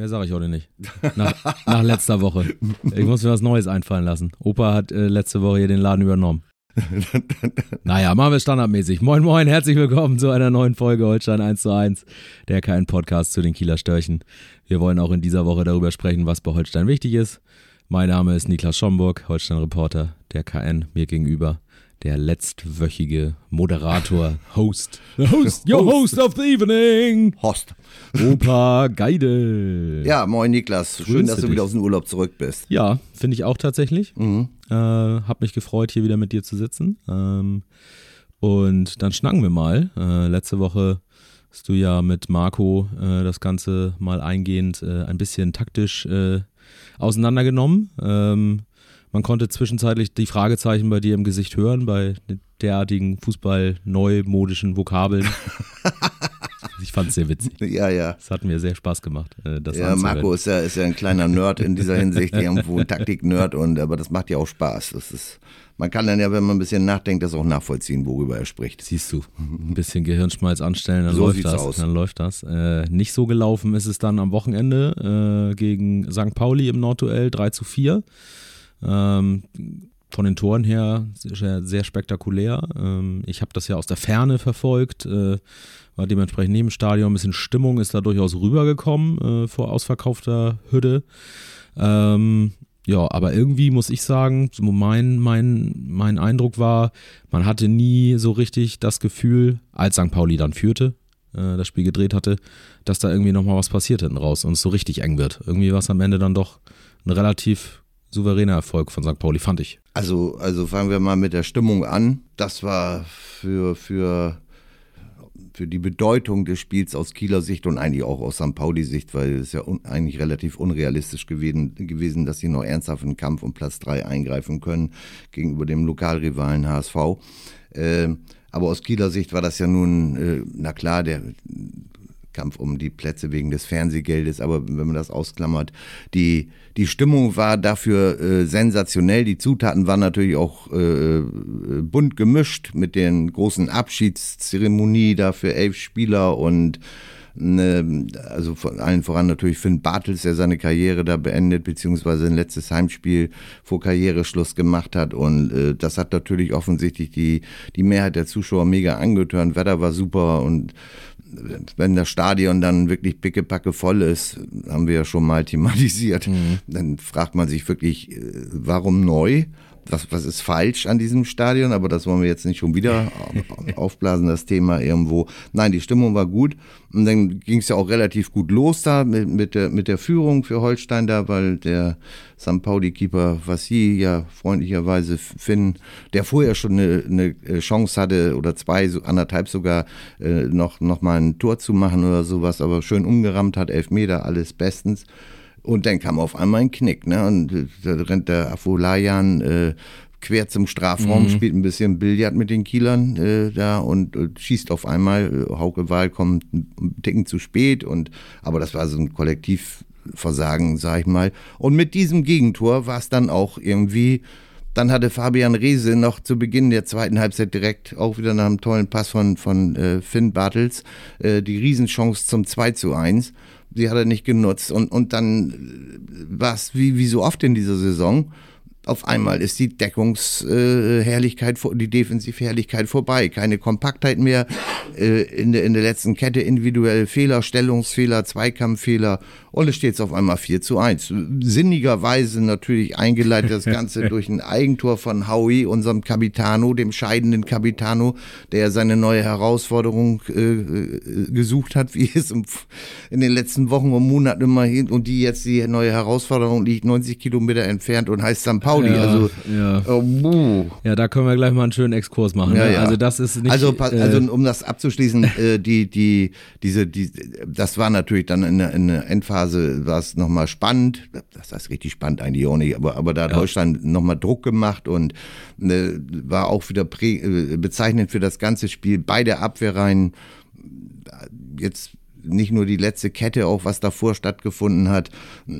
Mehr sage ich heute nicht. Nach, nach, letzter Woche. Ich muss mir was Neues einfallen lassen. Opa hat äh, letzte Woche hier den Laden übernommen. naja, machen wir standardmäßig. Moin, moin, herzlich willkommen zu einer neuen Folge Holstein 1 zu 1, der kein Podcast zu den Kieler Störchen. Wir wollen auch in dieser Woche darüber sprechen, was bei Holstein wichtig ist. Mein Name ist Niklas Schomburg, Holstein-Reporter der KN, mir gegenüber der letztwöchige Moderator, Host. The host, your host. host of the evening. Host. Opa Geidel. Ja, moin Niklas. Schön, Grüße dass du dich. wieder aus dem Urlaub zurück bist. Ja, finde ich auch tatsächlich. Mhm. Äh, hab mich gefreut, hier wieder mit dir zu sitzen. Ähm, und dann schnacken wir mal. Äh, letzte Woche hast du ja mit Marco äh, das Ganze mal eingehend äh, ein bisschen taktisch äh, auseinandergenommen. Ähm, man konnte zwischenzeitlich die Fragezeichen bei dir im Gesicht hören, bei derartigen Fußball-neumodischen Vokabeln. ich fand es sehr witzig. Ja, ja. Es hat mir sehr Spaß gemacht. Äh, das ja, Marco ist ja, ist ja ein kleiner Nerd in dieser Hinsicht, irgendwo ein Taktik-Nerd, aber das macht ja auch Spaß. Das ist, man kann dann ja, wenn man ein bisschen nachdenkt, das auch nachvollziehen, worüber er spricht. Siehst du, ein bisschen Gehirnschmalz anstellen, dann so läuft das. Aus. Dann läuft das. Äh, nicht so gelaufen ist es dann am Wochenende äh, gegen St. Pauli im Nordduell 3 zu 4. Ähm, von den Toren her sehr, sehr spektakulär. Ähm, ich habe das ja aus der Ferne verfolgt, äh, war dementsprechend neben Stadion. Ein bisschen Stimmung ist da durchaus rübergekommen äh, vor ausverkaufter Hütte. Ähm, ja, aber irgendwie muss ich sagen, mein, mein, mein Eindruck war, man hatte nie so richtig das Gefühl, als St. Pauli dann führte, äh, das Spiel gedreht hatte, dass da irgendwie nochmal was passiert hinten raus und es so richtig eng wird. Irgendwie war es am Ende dann doch ein relativ souveräner Erfolg von St. Pauli, fand ich. Also, also fangen wir mal mit der Stimmung an. Das war für, für, für die Bedeutung des Spiels aus Kieler Sicht und eigentlich auch aus St. Pauli-Sicht, weil es ja un, eigentlich relativ unrealistisch gewesen, gewesen, dass sie noch ernsthaft in den Kampf um Platz 3 eingreifen können gegenüber dem Lokalrivalen HSV. Äh, aber aus Kieler Sicht war das ja nun, äh, na klar, der Kampf um die Plätze wegen des Fernsehgeldes, aber wenn man das ausklammert, die, die Stimmung war dafür äh, sensationell. Die Zutaten waren natürlich auch äh, äh bunt gemischt mit den großen Abschiedszeremonie da für elf Spieler und ne, also von allen voran natürlich Finn Bartels, der seine Karriere da beendet, beziehungsweise ein letztes Heimspiel vor Karriereschluss gemacht hat. Und äh, das hat natürlich offensichtlich die, die Mehrheit der Zuschauer mega angetönt. Wetter war super und wenn das Stadion dann wirklich pickepacke voll ist, haben wir ja schon mal thematisiert, mhm. dann fragt man sich wirklich, äh, warum neu? Was, was ist falsch an diesem Stadion? Aber das wollen wir jetzt nicht schon wieder aufblasen, das Thema irgendwo. Nein, die Stimmung war gut. Und dann ging es ja auch relativ gut los da mit, mit, der, mit der Führung für Holstein da, weil der St. Pauli-Keeper Vassi ja freundlicherweise Finn, der vorher schon eine, eine Chance hatte oder zwei, so anderthalb sogar, äh, noch, noch mal ein Tor zu machen oder sowas, aber schön umgerammt hat, elf Meter, alles bestens. Und dann kam auf einmal ein Knick, ne? Und äh, da rennt der Afolayan äh, quer zum Strafraum, mhm. spielt ein bisschen Billard mit den Kielern äh, da und äh, schießt auf einmal. Äh, Hauke Wahl kommt ein Ticken zu spät und aber das war so ein Kollektivversagen, sag ich mal. Und mit diesem Gegentor war es dann auch irgendwie. Dann hatte Fabian Reese noch zu Beginn der zweiten Halbzeit direkt auch wieder nach einem tollen Pass von, von äh, Finn Bartels äh, die Riesenchance zum 2 zu 1. Die hat er nicht genutzt. Und, und dann äh, war es wie, wie so oft in dieser Saison auf einmal ist die Deckungsherrlichkeit, äh, die Defensivherrlichkeit vorbei. Keine Kompaktheit mehr äh, in, der, in der letzten Kette, individuelle Fehler, Stellungsfehler, Zweikampffehler und es steht auf einmal 4 zu 1. Sinnigerweise natürlich eingeleitet das Ganze durch ein Eigentor von Howie, unserem Capitano, dem scheidenden Capitano, der seine neue Herausforderung äh, äh gesucht hat, wie es in den letzten Wochen und Monaten immer hin und die jetzt die neue Herausforderung liegt 90 Kilometer entfernt und heißt St. Pauli. Pauli. Ja, also, ja. Oh, ja, da können wir gleich mal einen schönen Exkurs machen. Ja, ne? Also das ist nicht. Also, äh, also um das abzuschließen, äh, die, die, diese, die, das war natürlich dann in der, in der Endphase war es nochmal spannend. Das heißt richtig spannend eigentlich auch nicht, aber, aber da hat ja. Holstein nochmal Druck gemacht und äh, war auch wieder prä, äh, bezeichnend für das ganze Spiel. Beide Abwehrreihen jetzt nicht nur die letzte Kette, auch was davor stattgefunden hat,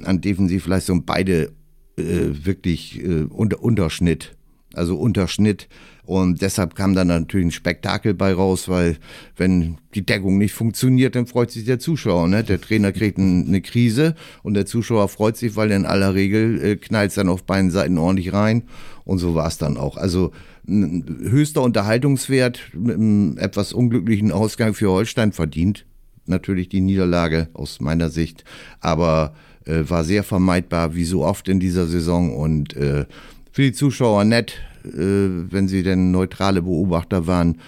an Defensivleistung, beide äh, wirklich äh, unter, Unterschnitt. Also Unterschnitt. Und deshalb kam dann natürlich ein Spektakel bei raus, weil wenn die Deckung nicht funktioniert, dann freut sich der Zuschauer. Ne? Der Trainer kriegt ein, eine Krise und der Zuschauer freut sich, weil in aller Regel äh, knallt es dann auf beiden Seiten ordentlich rein. Und so war es dann auch. Also höchster Unterhaltungswert mit einem etwas unglücklichen Ausgang für Holstein verdient natürlich die Niederlage aus meiner Sicht, aber äh, war sehr vermeidbar, wie so oft in dieser Saison. Und äh, für die Zuschauer nett, äh, wenn sie denn neutrale Beobachter waren.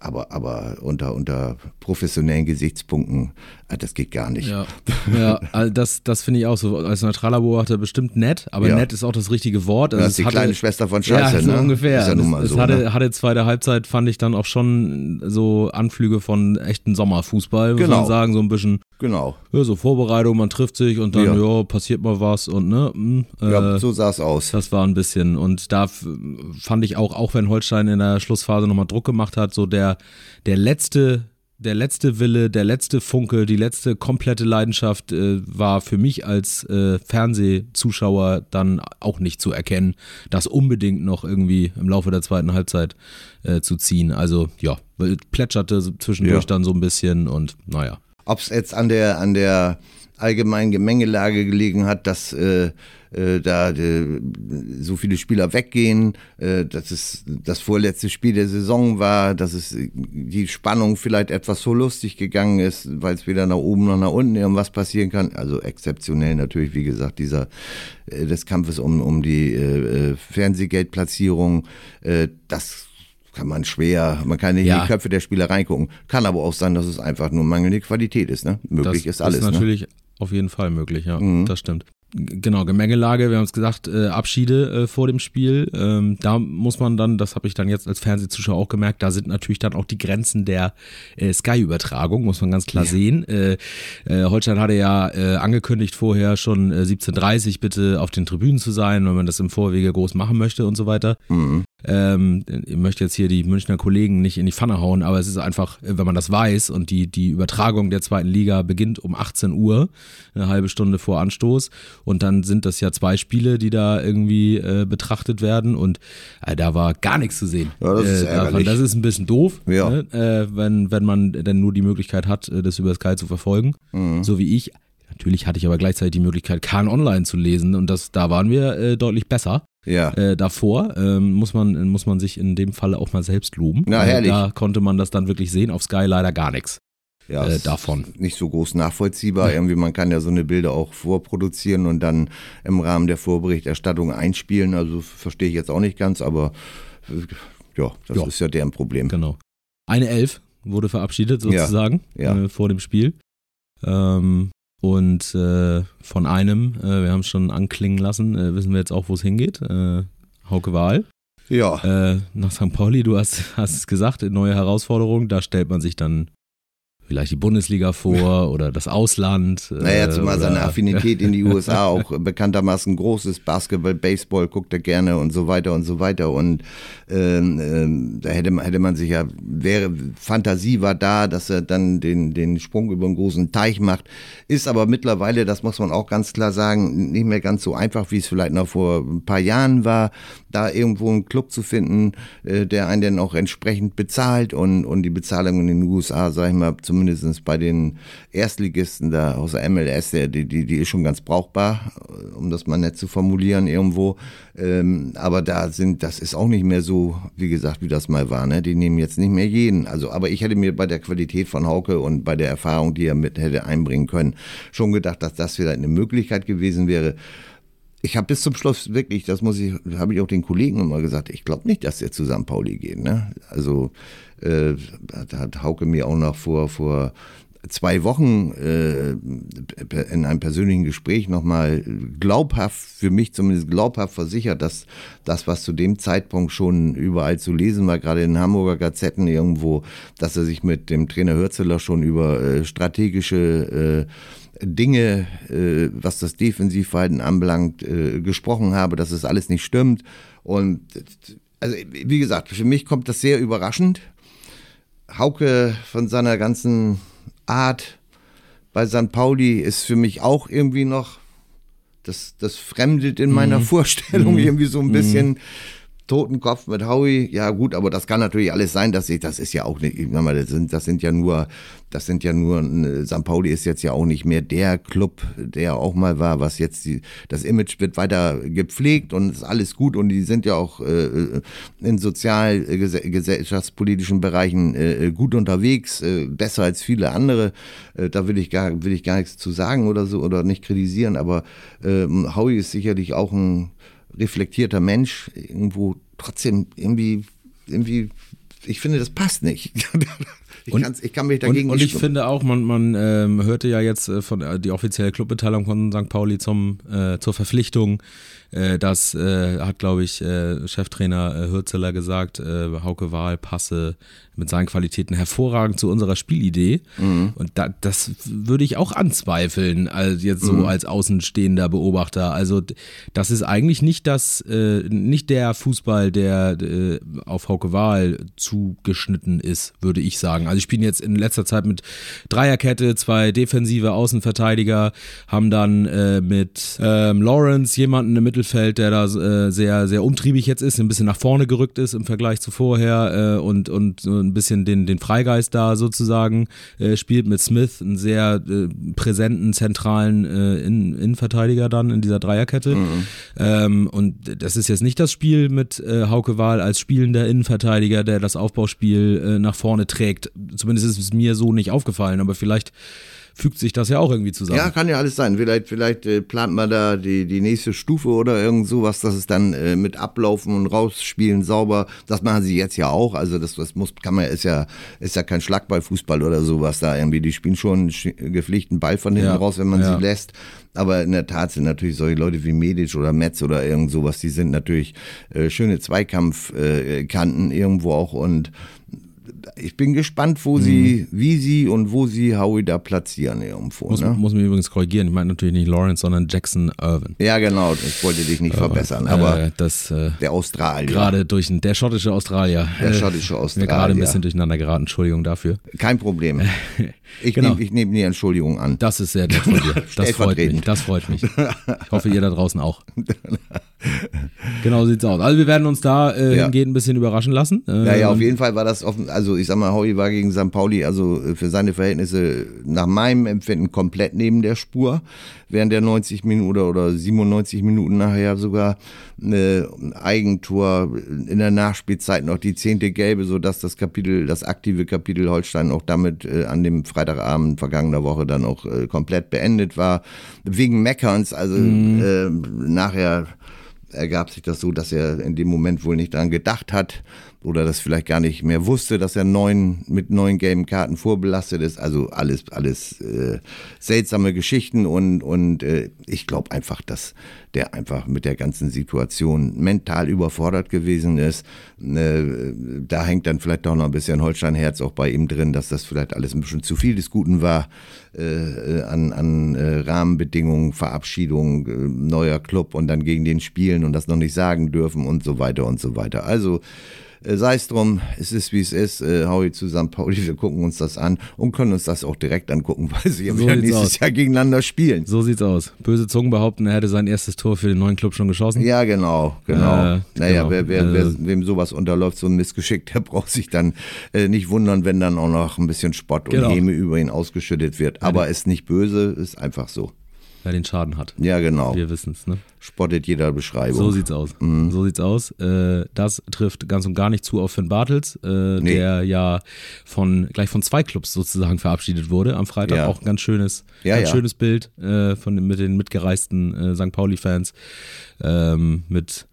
Aber, aber unter, unter professionellen Gesichtspunkten, das geht gar nicht. Ja, ja also das, das finde ich auch so als neutraler Beobachter bestimmt nett, aber ja. nett ist auch das richtige Wort. Also das ist die hatte, kleine Schwester von Scheiße, ja, so ne? ungefähr. Ist ja nun mal es, so, hatte, ne? hatte zweite Halbzeit, fand ich dann auch schon so Anflüge von echten Sommerfußball, muss genau. man sagen, so ein bisschen. Genau. Ja, so Vorbereitung, man trifft sich und dann, ja, ja passiert mal was und ne. Mh, hm, ja, äh, so sah es aus. Das war ein bisschen und da fand ich auch, auch wenn Holstein in der Schlussphase nochmal Druck gemacht hat, so der, der letzte der letzte Wille, der letzte Funke, die letzte komplette Leidenschaft äh, war für mich als äh, Fernsehzuschauer dann auch nicht zu erkennen, das unbedingt noch irgendwie im Laufe der zweiten Halbzeit äh, zu ziehen. Also ja, plätscherte zwischendurch ja. dann so ein bisschen und naja. Ob es jetzt an der, an der allgemeinen Gemengelage gelegen hat, dass äh, äh, da äh, so viele Spieler weggehen, äh, dass es das vorletzte Spiel der Saison war, dass es die Spannung vielleicht etwas so lustig gegangen ist, weil es weder nach oben noch nach unten irgendwas passieren kann. Also exzeptionell natürlich, wie gesagt, dieser äh, des Kampfes um, um die äh, äh Fernsehgeldplatzierung, äh, das kann man schwer, man kann nicht ja. in die Köpfe der Spieler reingucken. Kann aber auch sein, dass es einfach nur mangelnde Qualität ist. Ne? Möglich das ist alles. Das ist ne? natürlich ne? Auf jeden Fall möglich, ja. Mhm. Das stimmt. Genau, Gemengelage, wir haben es gesagt, äh, Abschiede äh, vor dem Spiel. Ähm, da muss man dann, das habe ich dann jetzt als Fernsehzuschauer auch gemerkt, da sind natürlich dann auch die Grenzen der äh, Sky-Übertragung, muss man ganz klar ja. sehen. Äh, äh, Holstein hatte ja äh, angekündigt vorher schon äh, 17.30 bitte auf den Tribünen zu sein, wenn man das im Vorwege groß machen möchte und so weiter. Mhm. Ähm, ich möchte jetzt hier die Münchner Kollegen nicht in die Pfanne hauen, aber es ist einfach, wenn man das weiß und die, die Übertragung der zweiten Liga beginnt um 18 Uhr, eine halbe Stunde vor Anstoß und dann sind das ja zwei Spiele, die da irgendwie äh, betrachtet werden und äh, da war gar nichts zu sehen. Ja, das, ist äh, das ist ein bisschen doof, ja. ne? Äh, wenn, wenn man denn nur die Möglichkeit hat, äh, das über Sky zu verfolgen, mhm. so wie ich. Natürlich hatte ich aber gleichzeitig die Möglichkeit, Kahn online zu lesen und das, da waren wir äh, deutlich besser ja. äh, davor. Ähm, muss, man, muss man sich in dem Falle auch mal selbst loben. Na, herrlich. da konnte man das dann wirklich sehen. Auf Sky leider gar nichts. Ja, äh, davon. Nicht so groß nachvollziehbar. Ja. Irgendwie, man kann ja so eine Bilder auch vorproduzieren und dann im Rahmen der Vorberichterstattung einspielen. Also verstehe ich jetzt auch nicht ganz, aber äh, ja, das ja. ist ja deren Problem. Genau. Eine Elf wurde verabschiedet sozusagen ja. Äh, vor dem Spiel. Ähm, und äh, von einem, äh, wir haben es schon anklingen lassen, äh, wissen wir jetzt auch, wo es hingeht. Äh, Hauke Wahl. Ja. Äh, nach St. Pauli, du hast, hast es gesagt, neue Herausforderung. Da stellt man sich dann vielleicht die Bundesliga vor oder das Ausland. Naja, zumal seine Affinität in die USA auch bekanntermaßen groß ist. Basketball, Baseball guckt er gerne und so weiter und so weiter. Und ähm, ähm, da hätte man, hätte man sich ja, wäre, Fantasie war da, dass er dann den, den Sprung über einen großen Teich macht. Ist aber mittlerweile, das muss man auch ganz klar sagen, nicht mehr ganz so einfach, wie es vielleicht noch vor ein paar Jahren war, da irgendwo einen Club zu finden, äh, der einen dann auch entsprechend bezahlt und, und die Bezahlung in den USA, sag ich mal, zumindest bei den Erstligisten da aus der MLS, die, die, die ist schon ganz brauchbar, um das mal nett zu formulieren irgendwo. Ähm, aber da sind, das ist auch nicht mehr so, wie gesagt, wie das mal war. Ne? Die nehmen jetzt nicht mehr jeden. Also, aber ich hätte mir bei der Qualität von Hauke und bei der Erfahrung, die er mit hätte einbringen können, schon gedacht, dass das vielleicht eine Möglichkeit gewesen wäre ich habe bis zum Schluss wirklich, das muss ich, habe ich auch den Kollegen immer gesagt, ich glaube nicht, dass er zu St. Pauli geht. Ne? Also äh, hat Hauke mir auch noch vor, vor zwei Wochen äh, in einem persönlichen Gespräch nochmal glaubhaft, für mich zumindest glaubhaft versichert, dass das, was zu dem Zeitpunkt schon überall zu lesen war, gerade in Hamburger Gazetten irgendwo, dass er sich mit dem Trainer Hürzeler schon über äh, strategische äh, Dinge, äh, was das Defensivverhalten anbelangt, äh, gesprochen habe, dass es alles nicht stimmt. Und also, wie gesagt, für mich kommt das sehr überraschend. Hauke von seiner ganzen Art bei St. Pauli ist für mich auch irgendwie noch, das, das fremdet in meiner mhm. Vorstellung mhm. irgendwie so ein bisschen. Mhm. Totenkopf mit Howie, ja gut, aber das kann natürlich alles sein, dass ich, das ist ja auch nicht, ich meine, das sind, das sind ja nur, das sind ja nur, äh, St. Pauli ist jetzt ja auch nicht mehr der Club, der auch mal war, was jetzt die, das Image wird weiter gepflegt und ist alles gut und die sind ja auch äh, in sozial, äh, gesellschaftspolitischen Bereichen äh, gut unterwegs, äh, besser als viele andere. Äh, da will ich gar, will ich gar nichts zu sagen oder so oder nicht kritisieren, aber äh, Howie ist sicherlich auch ein reflektierter Mensch irgendwo trotzdem irgendwie, irgendwie, ich finde, das passt nicht. Ich, und, ich kann mich dagegen und, und ich finde auch, man, man ähm, hörte ja jetzt äh, von äh, die offizielle Clubbeteiligung von St. Pauli zum, äh, zur Verpflichtung äh, das äh, hat, glaube ich, äh, Cheftrainer äh, Hürzeler gesagt, äh, Hauke Wahl passe mit seinen Qualitäten hervorragend zu unserer Spielidee. Mhm. Und da, das würde ich auch anzweifeln, als jetzt so mhm. als außenstehender Beobachter. Also das ist eigentlich nicht das, äh, nicht der Fußball, der äh, auf Hauke Wahl zugeschnitten ist, würde ich sagen. Also ich spiele jetzt in letzter Zeit mit Dreierkette, zwei defensive Außenverteidiger, haben dann äh, mit ähm, Lawrence jemanden im Mittelfeld der da äh, sehr, sehr umtriebig jetzt ist, ein bisschen nach vorne gerückt ist im Vergleich zu vorher äh, und, und ein bisschen den, den Freigeist da sozusagen äh, spielt mit Smith, einen sehr äh, präsenten, zentralen äh, In Innenverteidiger dann in dieser Dreierkette. Mhm. Ähm, und das ist jetzt nicht das Spiel mit äh, Hauke Wahl als spielender Innenverteidiger, der das Aufbauspiel äh, nach vorne trägt. Zumindest ist es mir so nicht aufgefallen, aber vielleicht fügt sich das ja auch irgendwie zusammen. Ja, kann ja alles sein. Vielleicht, vielleicht äh, plant man da die, die nächste Stufe oder irgend sowas, dass es dann äh, mit Ablaufen und Rausspielen sauber, das machen sie jetzt ja auch. Also das, das muss, kann man, ist ja, ist ja kein Schlagballfußball oder sowas da irgendwie. Die spielen schon gepflegten Ball von hinten ja, raus, wenn man ja. sie lässt. Aber in der Tat sind natürlich solche Leute wie Medic oder Metz oder irgend sowas, die sind natürlich äh, schöne Zweikampfkanten äh, irgendwo auch und ich bin gespannt, wo mhm. sie, wie sie und wo sie Howie da platzieren irgendwo. Muss, ne? muss mich übrigens korrigieren. Ich meine natürlich nicht Lawrence, sondern Jackson Irvin. Ja, genau. Ich wollte dich nicht verbessern, aber äh, das, äh, der Australier. Gerade durch der schottische Australier. Der schottische Australier. Mir gerade ein bisschen durcheinander geraten. Entschuldigung dafür. Kein Problem. Ich genau. nehme nehm die Entschuldigung an. Das ist sehr nett von dir. Das freut mich. Das freut mich. Ich hoffe, ihr da draußen auch. genau sieht's aus. Also wir werden uns da äh, ja. ein bisschen überraschen lassen. Ähm, ja, ja, auf jeden Fall war das offen. Also ich sag mal, Howie war gegen St. Pauli, also äh, für seine Verhältnisse nach meinem Empfinden komplett neben der Spur. Während der 90 Minuten oder 97 Minuten nachher sogar eine Eigentor in der Nachspielzeit noch die zehnte Gelbe, sodass das Kapitel, das aktive Kapitel Holstein auch damit äh, an dem Freitagabend vergangener Woche dann auch äh, komplett beendet war. Wegen Meckerns, also mhm. äh, nachher ergab sich das so, dass er in dem Moment wohl nicht daran gedacht hat oder das vielleicht gar nicht mehr wusste, dass er neun, mit neun gelben Karten vorbelastet ist. Also alles, alles äh, seltsame Geschichten und, und äh, ich glaube einfach, dass der einfach mit der ganzen Situation mental überfordert gewesen ist. Äh, da hängt dann vielleicht auch noch ein bisschen Holsteinherz auch bei ihm drin, dass das vielleicht alles ein bisschen zu viel des Guten war äh, an, an äh, Rahmenbedingungen, Verabschiedung, äh, neuer Club und dann gegen den spielen und das noch nicht sagen dürfen und so weiter und so weiter. Also sei es drum, es ist wie es ist. Äh, Howie zu St. Pauli, wir gucken uns das an und können uns das auch direkt angucken, weil sie so ja nächstes aus. Jahr gegeneinander spielen. So sieht's aus. Böse Zungen behaupten, er hätte sein erstes Tor für den neuen Club schon geschossen. Ja, genau, genau. Äh, naja, genau. Wer, wer, wer, wem sowas unterläuft, so ein Missgeschick, der braucht sich dann äh, nicht wundern, wenn dann auch noch ein bisschen Spott genau. und Häme über ihn ausgeschüttet wird. Aber ist nicht böse, ist einfach so wer den Schaden hat. Ja, genau. Wir wissen es, ne? Spottet jeder Beschreibung. So sieht's aus. Mhm. So sieht's aus. Äh, das trifft ganz und gar nicht zu auf Finn Bartels, äh, nee. der ja von gleich von zwei Clubs sozusagen verabschiedet wurde. Am Freitag ja. auch ein ganz schönes, ja, ganz ja. schönes Bild äh, von mit den mitgereisten äh, St. Pauli-Fans ähm, mit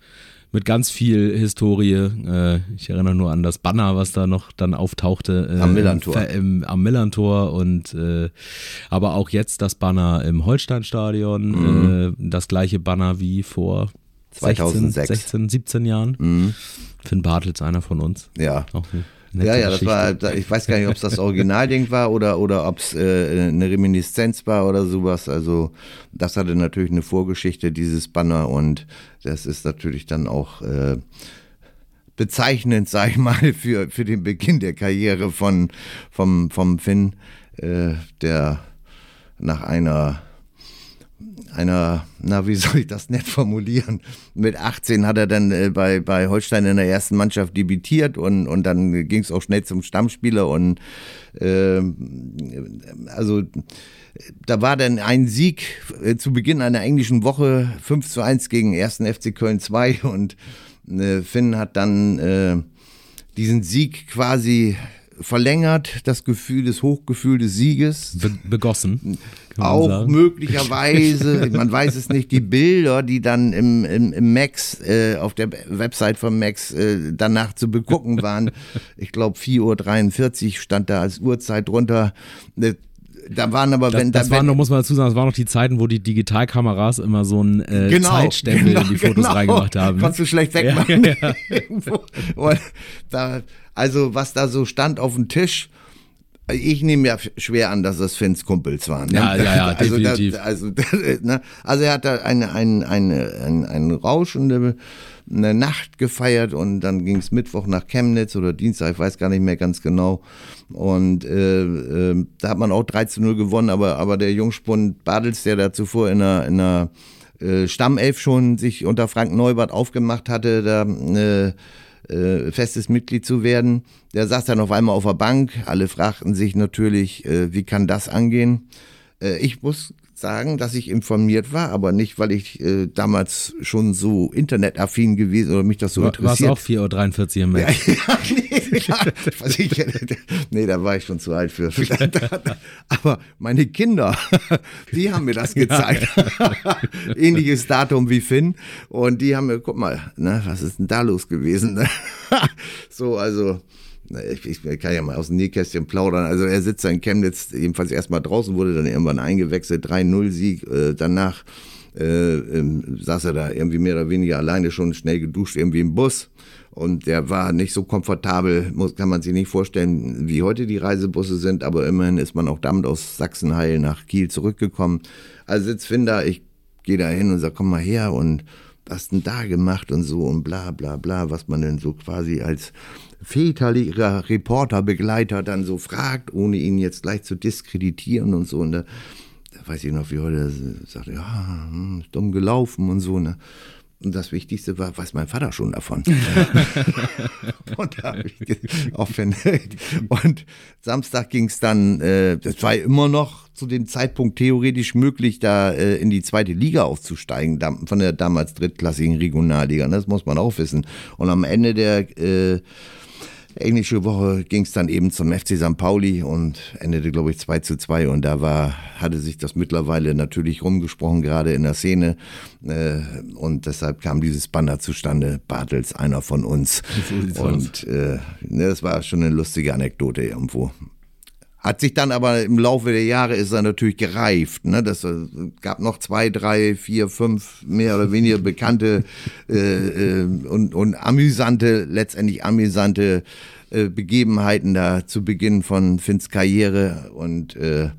mit ganz viel Historie. Äh, ich erinnere nur an das Banner, was da noch dann auftauchte. Äh, am Millantor. Im, am Millantor und äh, aber auch jetzt das Banner im Holsteinstadion. Mhm. Äh, das gleiche Banner wie vor 2006. 16, 16 17 Jahren. Mhm. Finn Bartels, einer von uns. Ja. Auch ja, ja, das war, ich weiß gar nicht, ob es das Originalding war oder, oder ob es äh, eine Reminiszenz war oder sowas. Also das hatte natürlich eine Vorgeschichte, dieses Banner und das ist natürlich dann auch äh, bezeichnend, sag ich mal, für, für den Beginn der Karriere von, vom, vom Finn, äh, der nach einer einer, na, wie soll ich das nett formulieren? Mit 18 hat er dann äh, bei, bei Holstein in der ersten Mannschaft debütiert und, und dann ging es auch schnell zum Stammspieler und äh, also da war dann ein Sieg äh, zu Beginn einer englischen Woche 5 zu 1 gegen 1. FC Köln 2 und äh, Finn hat dann äh, diesen Sieg quasi verlängert, das Gefühl, das Hochgefühl des Sieges. Be begossen. Auch sagen. möglicherweise, man weiß es nicht, die Bilder, die dann im, im, im Max, äh, auf der Website von Max äh, danach zu begucken waren. Ich glaube 4.43 Uhr stand da als Uhrzeit drunter. Da waren aber, wenn das, das waren noch, muss man dazu sagen, das waren noch die Zeiten, wo die Digitalkameras immer so ein äh, genau, Zeitstempel genau, in die Fotos genau. reingemacht haben. Konntest du schlecht wegmachen. Ja, ja. da, also was da so stand auf dem Tisch, ich nehme ja schwer an, dass das Finns Kumpels waren. Ne? Ja, ja, ja, also, definitiv. Das, also, ne? also er hat da eine, eine, eine, eine, eine rauschende eine Nacht gefeiert und dann ging es Mittwoch nach Chemnitz oder Dienstag, ich weiß gar nicht mehr ganz genau. Und äh, äh, da hat man auch 3 zu 0 gewonnen, aber, aber der Jungspund Badels, der da zuvor in einer, in einer äh, Stammelf schon sich unter Frank Neubert aufgemacht hatte, da äh, äh, festes Mitglied zu werden. Der saß dann auf einmal auf der Bank. Alle fragten sich natürlich, äh, wie kann das angehen? Äh, ich muss sagen, dass ich informiert war, aber nicht, weil ich äh, damals schon so internetaffin gewesen oder mich das so war, interessiert. War es auch 4.43 Uhr im Match? Ja, ja, nee, ja, ich, nee, da war ich schon zu alt für. aber meine Kinder, die haben mir das gezeigt. Ähnliches Datum wie Finn. Und die haben mir, guck mal, ne, was ist denn da los gewesen? Ne? so, also ich, ich, kann ja mal aus dem Nähkästchen plaudern. Also er sitzt in Chemnitz, jedenfalls erstmal draußen, wurde dann irgendwann eingewechselt, 3-0-Sieg. Äh, danach äh, ähm, saß er da irgendwie mehr oder weniger alleine schon schnell geduscht, irgendwie im Bus. Und der war nicht so komfortabel, muss, kann man sich nicht vorstellen, wie heute die Reisebusse sind, aber immerhin ist man auch damit aus Sachsenheil nach Kiel zurückgekommen. Also da, ich gehe da hin und sag, komm mal her und was denn da gemacht und so und bla bla bla, was man denn so quasi als väterlicher Reporterbegleiter dann so fragt, ohne ihn jetzt gleich zu diskreditieren und so. Und da, da weiß ich noch, wie heute sagt, ja, hm, dumm gelaufen und so. Ne? Und das Wichtigste war, weiß mein Vater schon davon. und, da und Samstag ging es dann, äh, das war immer noch zu dem Zeitpunkt theoretisch möglich, da äh, in die zweite Liga aufzusteigen, von der damals drittklassigen Regionalliga. Das muss man auch wissen. Und am Ende der äh, englische Woche ging es dann eben zum FC St. Pauli und endete, glaube ich, 2 zu 2. Und da war, hatte sich das mittlerweile natürlich rumgesprochen, gerade in der Szene. Äh, und deshalb kam dieses Banner zustande, Bartels, einer von uns. Und äh, ne, das war schon eine lustige Anekdote irgendwo. Hat sich dann aber im Laufe der Jahre ist er natürlich gereift. Ne? Das äh, gab noch zwei, drei, vier, fünf mehr oder weniger bekannte äh, äh, und, und amüsante, letztendlich amüsante äh, Begebenheiten da zu Beginn von Finns Karriere und äh,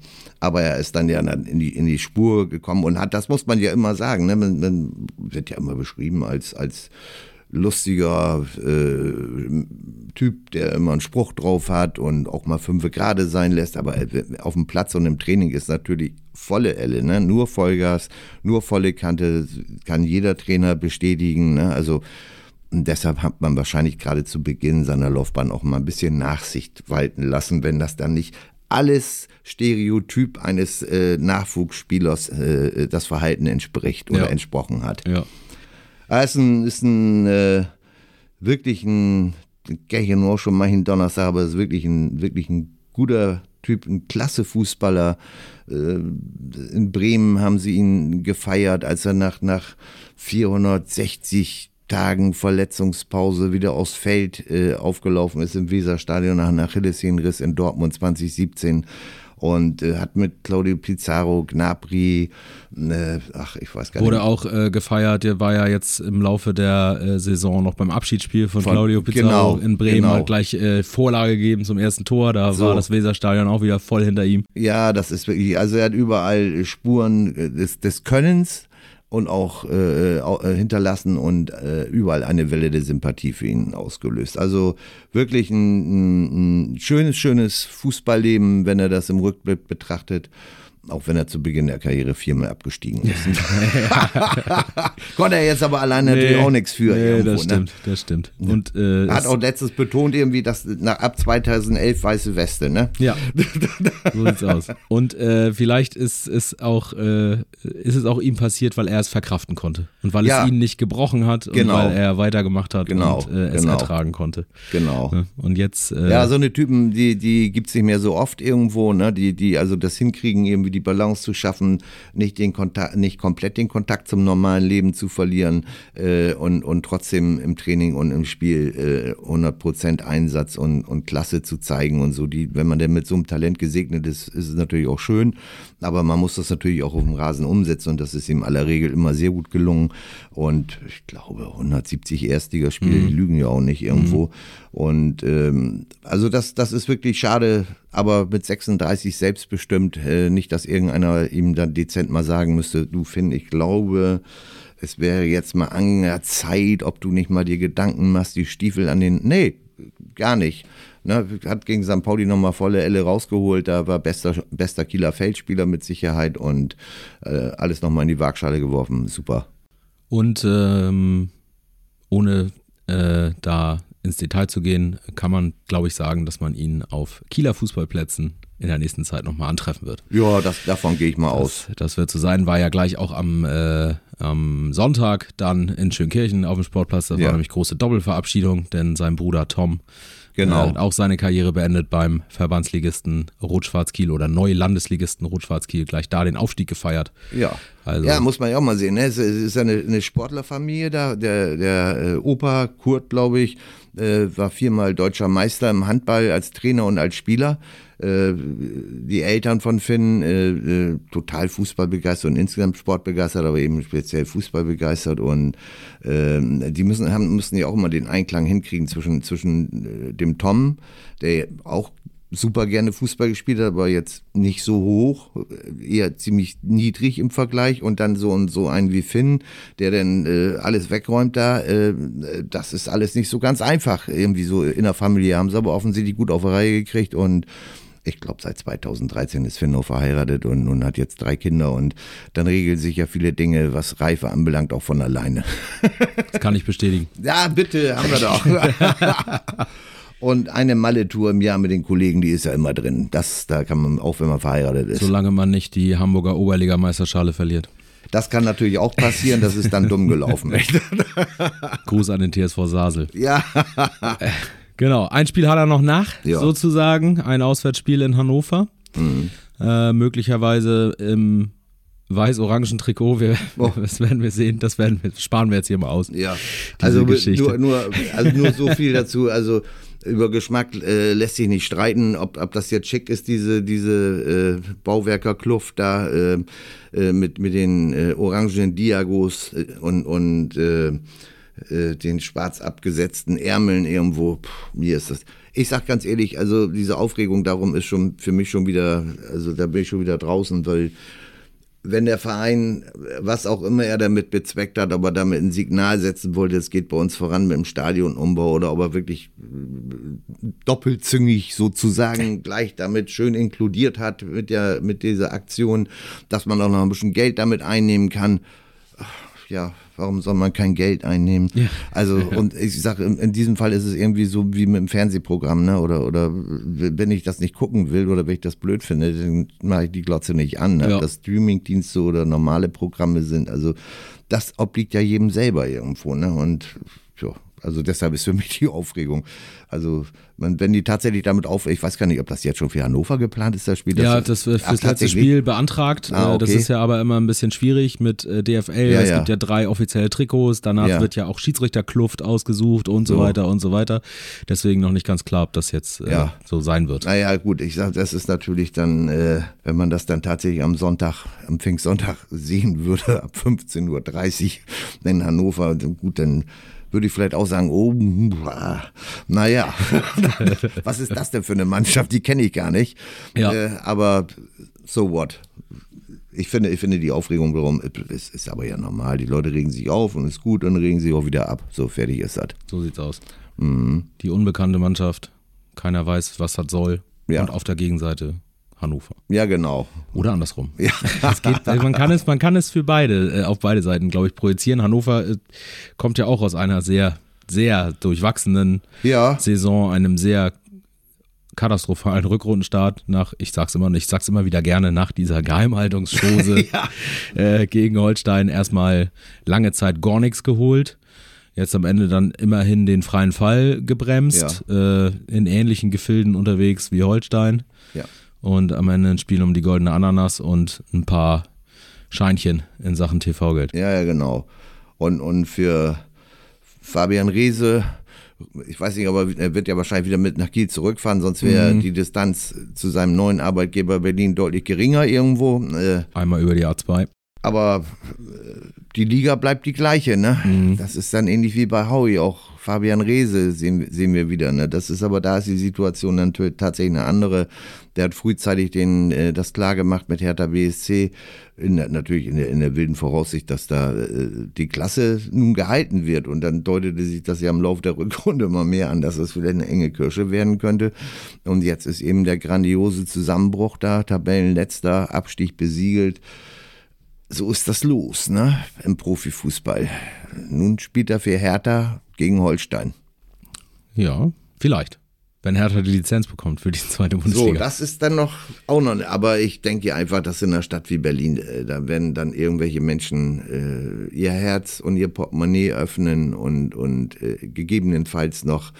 aber er ist dann ja in die, in die Spur gekommen und hat, das muss man ja immer sagen, ne? man, man wird ja immer beschrieben als, als lustiger äh, Typ, der immer einen Spruch drauf hat und auch mal fünf gerade sein lässt, aber auf dem Platz und im Training ist natürlich volle Elle, ne? nur Vollgas, nur volle Kante, kann jeder Trainer bestätigen. Ne? Also deshalb hat man wahrscheinlich gerade zu Beginn seiner Laufbahn auch mal ein bisschen Nachsicht walten lassen, wenn das dann nicht alles Stereotyp eines äh, Nachwuchsspielers äh, das Verhalten entspricht oder ja. entsprochen hat. Ja. Er ist ein, ist ein äh, wirklich ein, ich ja nur schon mal hin Donnerstag, aber ist wirklich ein, wirklich ein guter Typ, ein klasse Fußballer. Äh, in Bremen haben sie ihn gefeiert, als er nach, nach 460 Tagen Verletzungspause wieder aufs Feld äh, aufgelaufen ist im Weserstadion nach einem Achillessehnenriss in Dortmund 2017 und äh, hat mit Claudio Pizarro, Gnabry, äh, ach, ich weiß gar Wurde nicht. Wurde auch äh, gefeiert, der war ja jetzt im Laufe der äh, Saison noch beim Abschiedsspiel von, von Claudio Pizarro genau, in Bremen, genau. hat gleich äh, Vorlage gegeben zum erersten Tor, da so. war das Weserstadion auch wieder voll hinter ihm. Ja, das ist wirklich, also er hat überall Spuren äh, des, des Könnens und auch äh, äh, hinterlassen und äh, überall eine Welle der Sympathie für ihn ausgelöst. Also wirklich ein, ein schönes, schönes Fußballleben, wenn er das im Rückblick betrachtet. Auch wenn er zu Beginn der Karriere viermal abgestiegen ist. Konnte er jetzt aber allein nee, natürlich auch nichts für. Nee, irgendwo, das ne? stimmt, ne? das stimmt. Und, äh, hat auch letztens betont irgendwie, dass nach, ab 2011 weiße Weste, ne? Ja, so sieht's aus. Und äh, vielleicht ist, ist, auch, äh, ist es auch ihm passiert, weil er es verkraften konnte. Und weil ja. es ihn nicht gebrochen hat genau. und weil er weitergemacht hat genau. und äh, es genau. ertragen konnte. Genau. Und jetzt... Äh, ja, so eine Typen, die, die gibt es nicht mehr so oft irgendwo, ne? Die, die also das hinkriegen, irgendwie die Balance zu schaffen, nicht den Kontakt, nicht komplett den Kontakt zum normalen Leben zu verlieren äh, und, und trotzdem im Training und im Spiel äh, 100% Einsatz und, und Klasse zu zeigen und so. Die, wenn man denn mit so einem Talent gesegnet ist, ist es natürlich auch schön, aber man muss das natürlich auch auf dem Rasen umsetzen und das ist ihm aller Regel immer sehr gut gelungen und ich glaube 170 Erstligaspiele, mhm. die lügen ja auch nicht irgendwo. Mhm. Und ähm, also das, das ist wirklich schade, aber mit 36 selbstbestimmt, äh, nicht, dass irgendeiner ihm dann dezent mal sagen müsste, du Finn, ich glaube, es wäre jetzt mal an der Zeit, ob du nicht mal dir Gedanken machst, die Stiefel an den. Nee, gar nicht. Ne, hat gegen St. Pauli nochmal volle Elle rausgeholt, da war bester, bester Kieler Feldspieler mit Sicherheit und äh, alles nochmal in die Waagschale geworfen. Super. Und ähm, ohne äh, da ins Detail zu gehen, kann man, glaube ich, sagen, dass man ihn auf Kieler Fußballplätzen in der nächsten Zeit nochmal antreffen wird. Ja, das, davon gehe ich mal das, aus. Das wird so sein, war ja gleich auch am, äh, am Sonntag dann in Schönkirchen auf dem Sportplatz. Das ja. war nämlich große Doppelverabschiedung, denn sein Bruder Tom Genau. Er hat auch seine Karriere beendet beim Verbandsligisten Rot-Schwarz-Kiel oder Neulandesligisten Rot-Schwarz-Kiel, gleich da den Aufstieg gefeiert. Ja. Also. Ja, muss man ja auch mal sehen. Ne? Es ist eine, eine Sportlerfamilie da. Der, der äh, Opa Kurt, glaube ich, äh, war viermal deutscher Meister im Handball als Trainer und als Spieler. Äh, die Eltern von Finn äh, äh, total Fußball begeistert und insgesamt Sport begeistert, aber eben speziell Fußball begeistert und äh, die müssen haben müssen ja auch immer den Einklang hinkriegen zwischen zwischen äh, dem Tom, der auch super gerne Fußball gespielt hat, aber jetzt nicht so hoch, eher ziemlich niedrig im Vergleich und dann so und so ein wie Finn, der dann äh, alles wegräumt da, äh, das ist alles nicht so ganz einfach. Irgendwie so in der Familie haben sie aber offensichtlich gut auf die Reihe gekriegt und ich glaube, seit 2013 ist Finn noch verheiratet und, und hat jetzt drei Kinder und dann regeln sich ja viele Dinge, was Reife anbelangt, auch von alleine. Das kann ich bestätigen. ja, bitte, haben wir doch. Und eine Malle-Tour im Jahr mit den Kollegen, die ist ja immer drin. Das, da kann man, auch wenn man verheiratet ist. Solange man nicht die Hamburger Oberligameisterschale verliert. Das kann natürlich auch passieren, das ist dann dumm gelaufen. Gruß an den TSV Sasel. Ja. Genau, ein Spiel hat er noch nach, ja. sozusagen. Ein Auswärtsspiel in Hannover. Mhm. Äh, möglicherweise im weiß-orangen Trikot. Wir, oh. Das werden wir sehen. Das werden wir, sparen wir jetzt hier mal aus. Ja, also nur, nur, also nur so viel dazu. Also über Geschmack äh, lässt sich nicht streiten, ob, ob das jetzt schick ist, diese, diese äh, Bauwerkerkluft da äh, äh, mit, mit den äh, orangenen Diagos äh, und, und äh, äh, den schwarz abgesetzten Ärmeln irgendwo. Puh, mir ist das. Ich sag ganz ehrlich, also diese Aufregung darum ist schon für mich schon wieder, also da bin ich schon wieder draußen, weil wenn der Verein, was auch immer er damit bezweckt hat, aber damit ein Signal setzen wollte, es geht bei uns voran mit dem Stadionumbau oder ob er wirklich doppelzüngig sozusagen gleich damit schön inkludiert hat mit der, mit dieser Aktion, dass man auch noch ein bisschen Geld damit einnehmen kann. Ja, warum soll man kein Geld einnehmen? Ja. Also, und ich sage, in diesem Fall ist es irgendwie so wie mit dem Fernsehprogramm, ne? Oder, oder wenn ich das nicht gucken will oder wenn ich das blöd finde, dann mache ich die Glotze nicht an. Ne? Ja. Ob das Streamingdienste oder normale Programme sind. Also, das obliegt ja jedem selber irgendwo, ne? Und ja, Also deshalb ist für mich die Aufregung. Also wenn die tatsächlich damit auf, ich weiß gar nicht, ob das jetzt schon für Hannover geplant ist, das Spiel. Das ja, das wird fürs letzte Spiel beantragt. Ah, okay. Das ist ja aber immer ein bisschen schwierig mit äh, DFL. Ja, es ja. gibt ja drei offizielle Trikots. Danach ja. wird ja auch Schiedsrichterkluft ausgesucht und so, so, weiter und so weiter. Deswegen noch nicht ganz klar, ob das jetzt äh, so sein wird. Naja, gut, ich sage, das ist natürlich dann, äh, wenn man das dann tatsächlich am Sonntag, am Pfingstsonntag sehen würde, ab 15.30 Uhr in Hannover, gut, dann würde ich vielleicht auch sagen, oh, naja, was ist das denn für eine Mannschaft? Die kenne ich gar nicht. Ja. Äh, aber so what? Ich finde, ich finde die Aufregung warum ist, ist aber ja normal. Die Leute regen sich auf und ist gut und regen sich auch wieder ab. So fertig ist das. So sieht's aus. Mhm. Die unbekannte Mannschaft, keiner weiß, was das soll. Ja. Und auf der Gegenseite Hannover. Ja, genau. Oder andersrum. Ja. Geht, man, kann es, man kann es für beide, äh, auf beide Seiten, glaube ich, projizieren. Hannover äh, kommt ja auch aus einer sehr, sehr durchwachsenen ja. Saison, einem sehr katastrophalen Rückrundenstart nach, ich sag's immer, ich sag's immer wieder gerne, nach dieser Geheimhaltungsschose ja. äh, gegen Holstein erstmal lange Zeit gar nichts geholt. Jetzt am Ende dann immerhin den freien Fall gebremst, ja. äh, in ähnlichen Gefilden unterwegs wie Holstein. Ja und am Ende ein Spiel um die goldene Ananas und ein paar Scheinchen in Sachen TV-Geld. Ja, ja, genau. Und, und für Fabian Reese, ich weiß nicht, aber er wird ja wahrscheinlich wieder mit nach Kiel zurückfahren, sonst wäre mhm. die Distanz zu seinem neuen Arbeitgeber Berlin deutlich geringer irgendwo. Äh, Einmal über die A2. Aber äh, die Liga bleibt die gleiche, ne? Mhm. Das ist dann ähnlich wie bei Howie, auch Fabian Reese sehen, sehen wir wieder, ne? Das ist aber, da ist die Situation dann tatsächlich eine andere. Der hat frühzeitig den, äh, das klar gemacht mit Hertha BSC, in, natürlich in der, in der wilden Voraussicht, dass da äh, die Klasse nun gehalten wird. Und dann deutete sich das ja im Laufe der Rückrunde immer mehr an, dass es vielleicht eine enge Kirsche werden könnte. Und jetzt ist eben der grandiose Zusammenbruch da, Tabellenletzter, Abstieg besiegelt so ist das los, ne? Im Profifußball. Nun spielt er für Hertha gegen Holstein. Ja, vielleicht. Wenn Hertha die Lizenz bekommt für die zweite Bundesliga. So, das ist dann noch auch noch, aber ich denke einfach, dass in einer Stadt wie Berlin, äh, da werden dann irgendwelche Menschen äh, ihr Herz und ihr Portemonnaie öffnen und, und äh, gegebenenfalls noch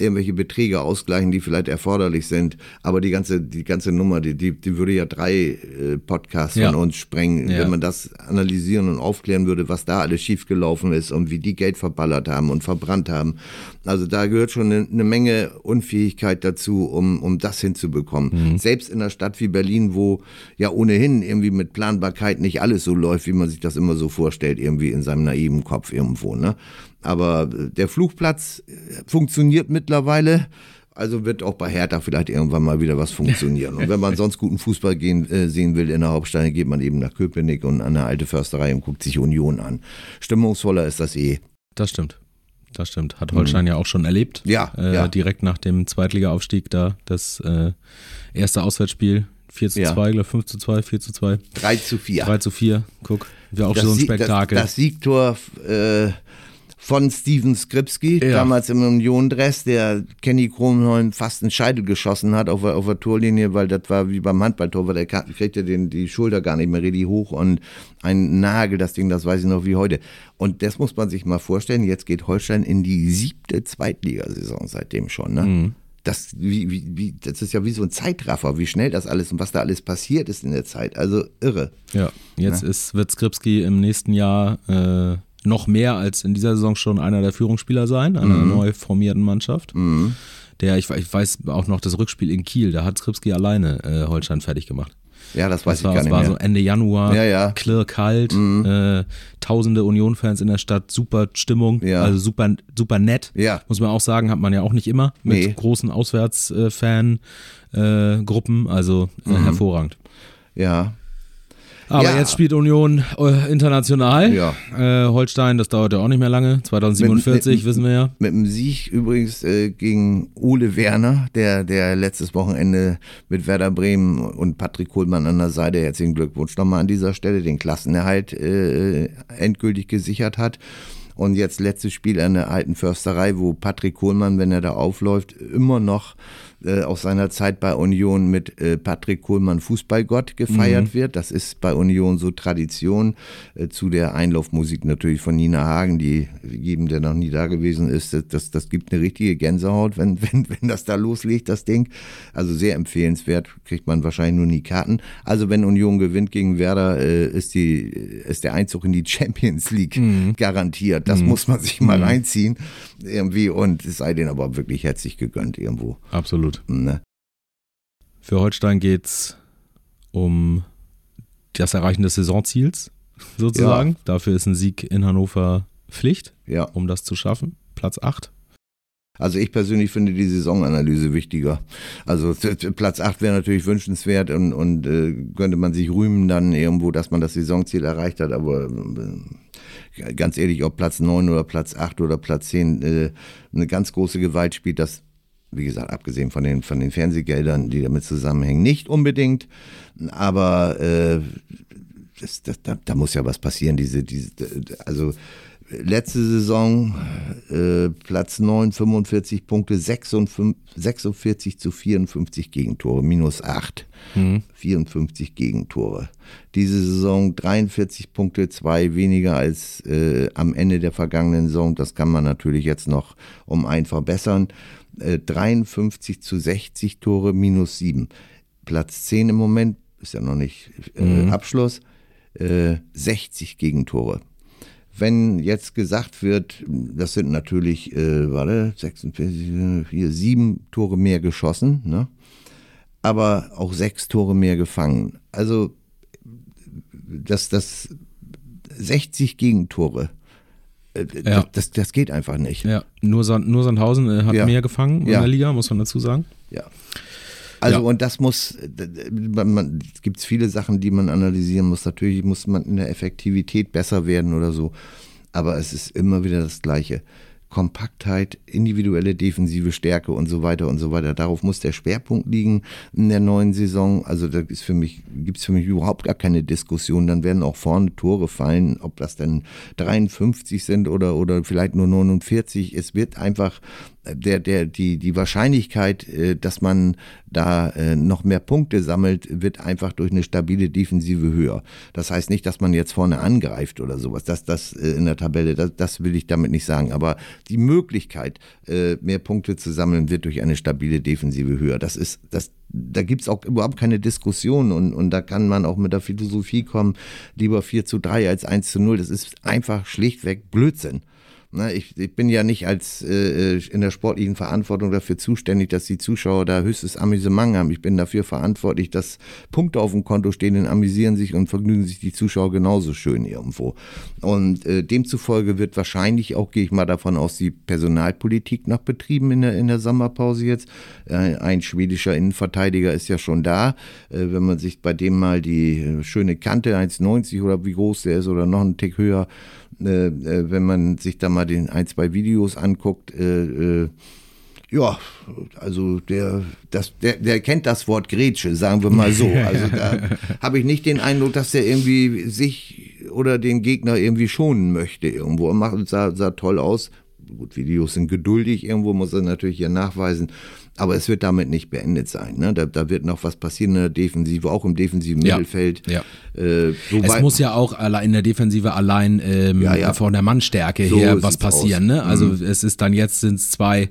irgendwelche Beträge ausgleichen, die vielleicht erforderlich sind. Aber die ganze, die ganze Nummer, die, die, die würde ja drei äh, Podcasts ja. von uns sprengen, ja. wenn man das analysieren und aufklären würde, was da alles schiefgelaufen ist und wie die Geld verballert haben und verbrannt haben. Also da gehört schon eine, eine Menge Unfähigkeit dazu, um, um das hinzubekommen. Mhm. Selbst in einer Stadt wie Berlin, wo ja ohnehin irgendwie mit Planbarkeit nicht alles so läuft, wie man sich das immer so vorstellt, irgendwie in seinem naiven Kopf irgendwo. Ne? Aber der Flugplatz funktioniert mittlerweile. Also wird auch bei Hertha vielleicht irgendwann mal wieder was funktionieren. Und wenn man sonst guten Fußball gehen, äh, sehen will in der Hauptstadt, geht man eben nach Köpenick und an der alte Försterei und guckt sich Union an. Stimmungsvoller ist das eh. Das stimmt. Das stimmt. Hat Holstein mhm. ja auch schon erlebt. Ja, äh, ja. Direkt nach dem Zweitliga-Aufstieg da das äh, erste Auswärtsspiel. 4 zu ja. 2, glaube 5 zu 2, 4 zu 2. 3 zu 4. 3 zu 4, guck. Wäre auch das so ein Spektakel. Das, das Siegtor äh, von Steven Skripski, ja. damals im Union-Dress, der Kenny Kronholm fast einen Scheitel geschossen hat auf, auf der Torlinie, weil das war wie beim Handballtor, weil der kriegte den, die Schulter gar nicht mehr richtig hoch und ein Nagel, das Ding, das weiß ich noch wie heute. Und das muss man sich mal vorstellen, jetzt geht Holstein in die siebte Zweitligasaison seitdem schon, ne? Mhm. Das, wie, wie, wie, das ist ja wie so ein Zeitraffer, wie schnell das alles und was da alles passiert ist in der Zeit. Also irre. Ja, jetzt ja? ist, wird Skripski im nächsten Jahr äh, noch mehr als in dieser Saison schon einer der Führungsspieler sein, einer mhm. neu formierten Mannschaft. Mhm. Der, ich, ich, weiß auch noch das Rückspiel in Kiel, da hat Skripski alleine äh, Holstein fertig gemacht. Ja, das weiß das ich war, gar nicht war mehr. so Ende Januar, ja, ja. klirr kalt, mhm. äh, tausende Union-Fans in der Stadt, super Stimmung, ja. also super, super nett. Ja. Muss man auch sagen, hat man ja auch nicht immer mit nee. großen Auswärtsfan-Gruppen, äh, also äh, mhm. hervorragend. Ja, aber ja. jetzt spielt Union äh, international. Ja. Äh, Holstein, das dauert ja auch nicht mehr lange. 2047, mit, mit, wissen wir ja. Mit dem Sieg übrigens äh, gegen Ole Werner, der, der letztes Wochenende mit Werder Bremen und Patrick Kohlmann an der Seite, herzlichen Glückwunsch nochmal an dieser Stelle, den Klassenerhalt äh, endgültig gesichert hat. Und jetzt letztes Spiel an der alten Försterei, wo Patrick Kohlmann, wenn er da aufläuft, immer noch äh, aus seiner Zeit bei Union mit äh, Patrick Kohlmann Fußballgott gefeiert mhm. wird. Das ist bei Union so Tradition. Äh, zu der Einlaufmusik natürlich von Nina Hagen, die jedem, der noch nie da gewesen ist, das, das gibt eine richtige Gänsehaut, wenn, wenn, wenn das da loslegt, das Ding. Also sehr empfehlenswert, kriegt man wahrscheinlich nur nie Karten. Also wenn Union gewinnt gegen Werder, äh, ist, die, ist der Einzug in die Champions League mhm. garantiert. Das mhm. muss man sich mal mhm. reinziehen irgendwie und es sei denen aber wirklich herzlich gegönnt irgendwo. Absolut. Ne? Für Holstein geht es um das Erreichen des Saisonziels sozusagen. Ja. Dafür ist ein Sieg in Hannover Pflicht, ja. um das zu schaffen. Platz 8. Also ich persönlich finde die Saisonanalyse wichtiger. Also Platz 8 wäre natürlich wünschenswert und, und äh, könnte man sich rühmen dann irgendwo, dass man das Saisonziel erreicht hat, aber äh, ganz ehrlich, ob Platz 9 oder Platz 8 oder Platz 10 äh, eine ganz große Gewalt spielt, das wie gesagt, abgesehen von den, von den Fernsehgeldern, die damit zusammenhängen, nicht unbedingt. Aber äh, das, das, da, da muss ja was passieren. Diese, diese, also letzte Saison äh, Platz 9, 45 Punkte, 56, 46 zu 54 Gegentore, minus 8. Mhm. 54 Gegentore. Diese Saison 43 Punkte, zwei weniger als äh, am Ende der vergangenen Saison. Das kann man natürlich jetzt noch um ein verbessern. Äh, 53 zu 60 Tore, minus 7. Platz 10 im Moment, ist ja noch nicht äh, mhm. Abschluss. 60 äh, Gegentore wenn jetzt gesagt wird, das sind natürlich, äh, warte, 46, hier sieben Tore mehr geschossen, ne? aber auch sechs Tore mehr gefangen. Also, dass das 60 Gegentore, äh, ja. das, das geht einfach nicht. Ja, nur, Sand, nur Sandhausen äh, hat ja. mehr gefangen in ja. der Liga, muss man dazu sagen. Ja. Also ja. und das muss, man, es gibt viele Sachen, die man analysieren muss. Natürlich muss man in der Effektivität besser werden oder so. Aber es ist immer wieder das Gleiche. Kompaktheit, individuelle defensive Stärke und so weiter und so weiter. Darauf muss der Schwerpunkt liegen in der neuen Saison. Also da ist für mich, gibt es für mich überhaupt gar keine Diskussion. Dann werden auch vorne Tore fallen, ob das dann 53 sind oder, oder vielleicht nur 49. Es wird einfach der, der, die, die Wahrscheinlichkeit, äh, dass man da äh, noch mehr Punkte sammelt, wird einfach durch eine stabile Defensive höher. Das heißt nicht, dass man jetzt vorne angreift oder sowas. Das, das äh, in der Tabelle, das, das will ich damit nicht sagen. Aber die Möglichkeit, mehr Punkte zu sammeln, wird durch eine stabile Defensive höher. Das ist, das, da gibt's auch überhaupt keine Diskussion und, und da kann man auch mit der Philosophie kommen, lieber 4 zu 3 als 1 zu 0. Das ist einfach schlichtweg Blödsinn. Ne, ich, ich, bin ja nicht als äh, äh, in der sportlichen Verantwortung dafür zuständig, dass die Zuschauer da höchstes Amüsement haben. Ich bin dafür verantwortlich, dass Punkte auf dem Konto stehen, dann amüsieren sich und vergnügen sich die Zuschauer genauso schön irgendwo. Und äh, demzufolge wird wahrscheinlich auch, gehe ich mal davon aus, die Personalpolitik noch betrieben in der, in der Sommerpause jetzt. Äh, ein schwedischer Innenverteidiger ist ja schon da. Äh, wenn man sich bei dem mal die äh, schöne Kante 1,90 oder wie groß der ist oder noch einen Tick höher wenn man sich da mal den ein, zwei Videos anguckt, äh, äh, ja, also der, das, der, der kennt das Wort Grätsche, sagen wir mal so. Also da habe ich nicht den Eindruck, dass der irgendwie sich oder den Gegner irgendwie schonen möchte irgendwo. Macht, sah, sah toll aus. Gut, Videos sind geduldig, irgendwo muss er natürlich hier nachweisen. Aber es wird damit nicht beendet sein. Ne? Da, da, wird noch was passieren in der Defensive, auch im defensiven ja. Mittelfeld. Ja. Äh, es muss ja auch in der Defensive allein ähm, ja, ja. von der Mannstärke so her was passieren. Ne? Also mhm. es ist dann jetzt sind es zwei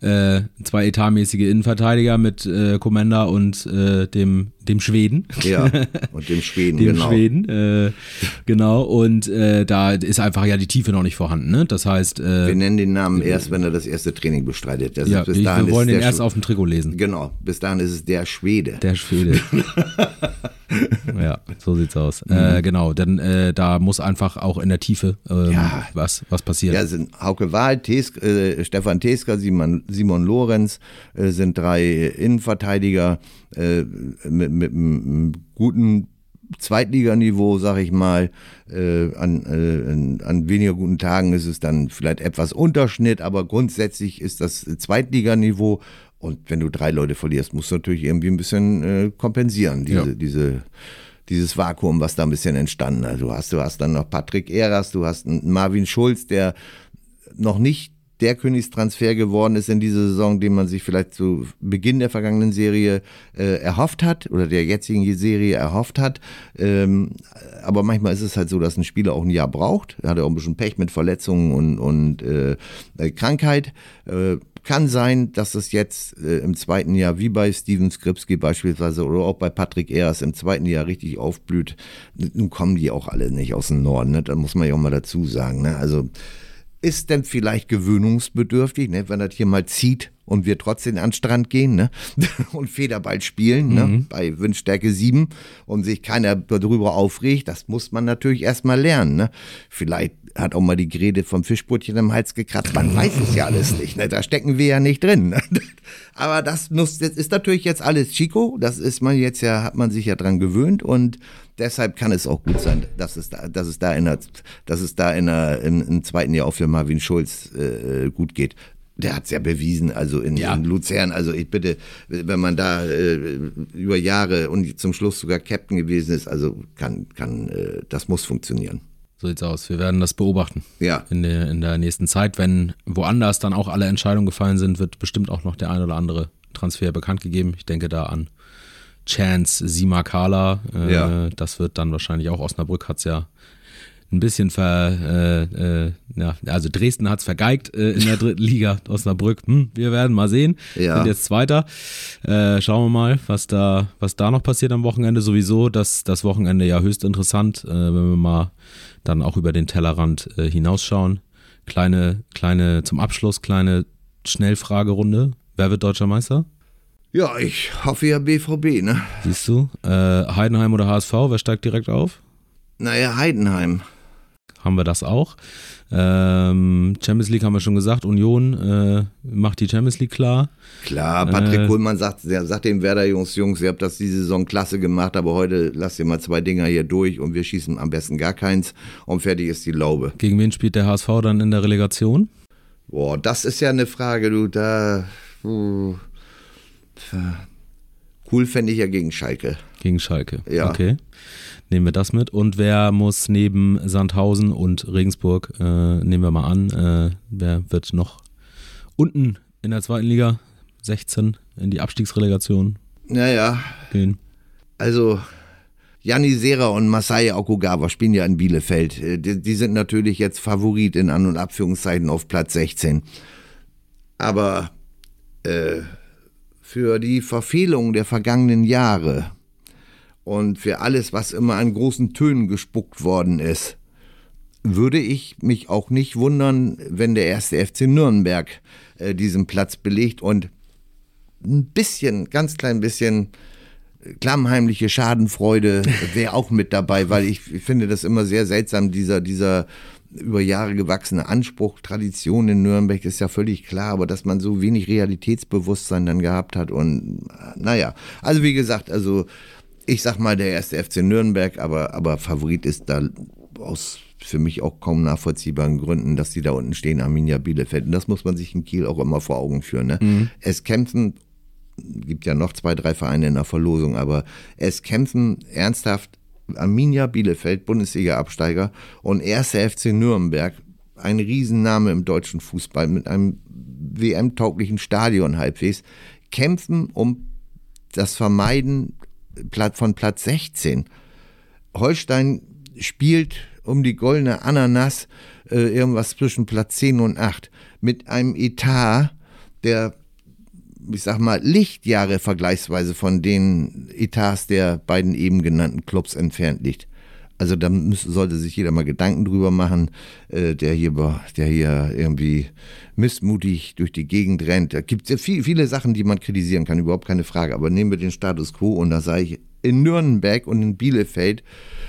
äh, zwei etatmäßige Innenverteidiger mit äh, Commander und äh, dem, dem Schweden. Ja, und dem Schweden, dem genau. Schweden, äh, genau. Und äh, da ist einfach ja die Tiefe noch nicht vorhanden. Ne? Das heißt. Äh, wir nennen den Namen erst, wenn er das erste Training bestreitet. Das ja, bis ich, wir wollen den erst auf dem Trikot lesen. Genau, bis dahin ist es der Schwede. Der Schwede. ja, so sieht's aus. Mhm. Äh, genau, denn äh, da muss einfach auch in der Tiefe ähm, ja. was, was passieren. Ja, sind Hauke Wahl, Tes, äh, Stefan Teska, Simon, Simon Lorenz äh, sind drei Innenverteidiger äh, mit, mit einem guten Zweitliganiveau, sag ich mal. Äh, an, äh, an weniger guten Tagen ist es dann vielleicht etwas Unterschnitt, aber grundsätzlich ist das Zweitliganiveau und wenn du drei Leute verlierst, musst du natürlich irgendwie ein bisschen äh, kompensieren, diese, ja. diese, dieses Vakuum, was da ein bisschen entstanden ist. Du hast, du hast dann noch Patrick Eras, du hast einen Marvin Schulz, der noch nicht der Königstransfer geworden ist in dieser Saison, den man sich vielleicht zu Beginn der vergangenen Serie äh, erhofft hat oder der jetzigen Serie erhofft hat. Ähm, aber manchmal ist es halt so, dass ein Spieler auch ein Jahr braucht. Er hat ja auch ein bisschen Pech mit Verletzungen und, und äh, Krankheit. Äh, kann sein, dass es jetzt äh, im zweiten Jahr, wie bei Steven Skripski beispielsweise oder auch bei Patrick Eras im zweiten Jahr richtig aufblüht. Nun kommen die auch alle nicht aus dem Norden, ne? da muss man ja auch mal dazu sagen. Ne? Also ist denn vielleicht gewöhnungsbedürftig, ne? wenn das hier mal zieht und wir trotzdem an den Strand gehen ne? und Federball spielen ne? Mhm. bei Windstärke 7 und sich keiner darüber aufregt, das muss man natürlich erstmal lernen. Ne? Vielleicht hat auch mal die Grede vom Fischbrötchen im Hals gekratzt. Man weiß es ja alles nicht. Ne? Da stecken wir ja nicht drin. Ne? Aber das, muss, das ist natürlich jetzt alles Chico. Das ist man jetzt ja, hat man sich ja dran gewöhnt und deshalb kann es auch gut sein, dass es da, dass es da in der, dass es da in der, im, im zweiten Jahr auch für Marvin Schulz äh, gut geht. Der hat es ja bewiesen, also in, ja. in, Luzern. Also ich bitte, wenn man da äh, über Jahre und zum Schluss sogar Captain gewesen ist, also kann, kann, äh, das muss funktionieren. So sieht's aus. Wir werden das beobachten. Ja. In der, in der nächsten Zeit. Wenn woanders dann auch alle Entscheidungen gefallen sind, wird bestimmt auch noch der ein oder andere Transfer bekannt gegeben. Ich denke da an Chance, Simakala. Äh, ja. Das wird dann wahrscheinlich auch Osnabrück hat's ja ein bisschen ver, äh, äh, ja, also Dresden hat's vergeigt äh, in der dritten Liga, Osnabrück, hm, wir werden mal sehen, ja. sind jetzt Zweiter, äh, schauen wir mal, was da, was da noch passiert am Wochenende, sowieso, das, das Wochenende ja höchst interessant, äh, wenn wir mal dann auch über den Tellerrand äh, hinausschauen. Kleine, kleine, zum Abschluss, kleine Schnellfragerunde. Wer wird deutscher Meister? Ja, ich hoffe ja BVB, ne? Siehst du? Äh, Heidenheim oder HSV, wer steigt direkt auf? Naja, Heidenheim haben wir das auch. Ähm, Champions League haben wir schon gesagt, Union äh, macht die Champions League klar. Klar, Patrick äh, Kohlmann sagt, sagt dem Werder Jungs, Jungs, ihr habt das diese Saison klasse gemacht, aber heute lasst ihr mal zwei Dinger hier durch und wir schießen am besten gar keins und fertig ist die Laube. Gegen wen spielt der HSV dann in der Relegation? Boah, das ist ja eine Frage, du, da. Uh, cool fände ich ja gegen Schalke. Gegen Schalke, ja. Okay nehmen wir das mit. Und wer muss neben Sandhausen und Regensburg, äh, nehmen wir mal an, äh, wer wird noch unten in der zweiten Liga 16 in die Abstiegsrelegation naja. gehen? Also Janni Sera und Masai Okugawa spielen ja in Bielefeld. Äh, die, die, sind natürlich jetzt Favorit in An- und Abführungszeiten auf Platz 16. Aber äh, für die Verfehlung der vergangenen Jahre und für alles, was immer an großen Tönen gespuckt worden ist, würde ich mich auch nicht wundern, wenn der erste FC Nürnberg äh, diesen Platz belegt und ein bisschen, ganz klein bisschen klammheimliche Schadenfreude wäre auch mit dabei, weil ich finde das immer sehr seltsam, dieser, dieser über Jahre gewachsene Anspruch, Tradition in Nürnberg ist ja völlig klar, aber dass man so wenig Realitätsbewusstsein dann gehabt hat und naja, also wie gesagt, also ich sag mal, der erste FC Nürnberg, aber, aber Favorit ist da aus für mich auch kaum nachvollziehbaren Gründen, dass die da unten stehen, Arminia Bielefeld. Und das muss man sich in Kiel auch immer vor Augen führen. Ne? Mhm. Es kämpfen, gibt ja noch zwei, drei Vereine in der Verlosung, aber es kämpfen ernsthaft Arminia Bielefeld, Bundesliga-Absteiger und erste FC Nürnberg, ein Riesenname im deutschen Fußball mit einem WM-tauglichen Stadion halbwegs, kämpfen um das Vermeiden von Platz 16. Holstein spielt um die goldene Ananas äh, irgendwas zwischen Platz 10 und 8 mit einem Etat, der ich sag mal, Lichtjahre vergleichsweise von den Etats der beiden eben genannten Clubs entfernt liegt. Also da müsste, sollte sich jeder mal Gedanken drüber machen, äh, der hier, der hier irgendwie missmutig durch die Gegend rennt. Da gibt es ja viel, viele Sachen, die man kritisieren kann, überhaupt keine Frage. Aber nehmen wir den Status quo und da sage ich, in Nürnberg und in Bielefeld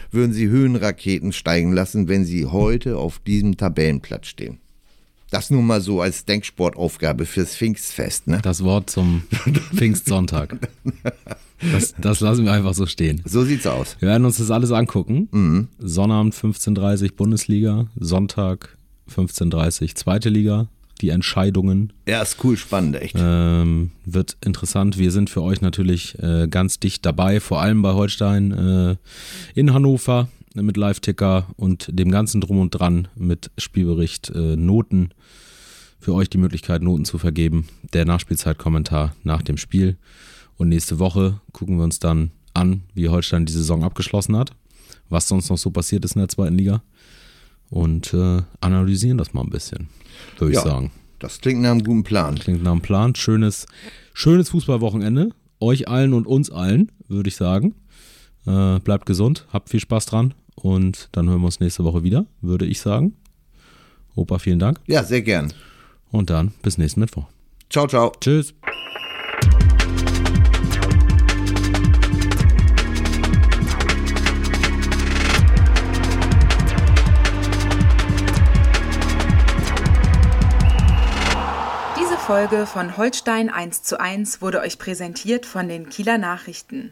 würden sie Höhenraketen steigen lassen, wenn sie heute auf diesem Tabellenplatz stehen. Das nur mal so als Denksportaufgabe fürs Pfingstfest. Ne? Das Wort zum Pfingstsonntag. Das, das, lassen wir einfach so stehen. So sieht's aus. Wir werden uns das alles angucken. Mhm. Sonnabend 15.30 Uhr Bundesliga, Sonntag 15.30 Uhr Zweite Liga, die Entscheidungen. Ja, ist cool, spannend, echt. Ähm, wird interessant. Wir sind für euch natürlich äh, ganz dicht dabei, vor allem bei Holstein äh, in Hannover mit Live-Ticker und dem ganzen Drum und Dran mit Spielbericht, äh, Noten. für euch die Möglichkeit, Noten zu vergeben. Der Nachspielzeitkommentar nach dem Spiel. Und nächste Woche gucken wir uns dann an, wie Holstein die Saison abgeschlossen hat, was sonst noch so passiert ist in der zweiten Liga und äh, analysieren das mal ein bisschen, würde ja, ich sagen. Das klingt nach einem guten Plan. Klingt nach einem Plan. Schönes, schönes Fußballwochenende. Euch allen und uns allen, würde ich sagen. Äh, bleibt gesund, habt viel Spaß dran und dann hören wir uns nächste Woche wieder, würde ich sagen. Opa, vielen Dank. Ja, sehr gern. Und dann bis nächsten Mittwoch. Ciao, ciao. Tschüss. Diese Folge von Holstein 1 zu 1 wurde euch präsentiert von den Kieler Nachrichten.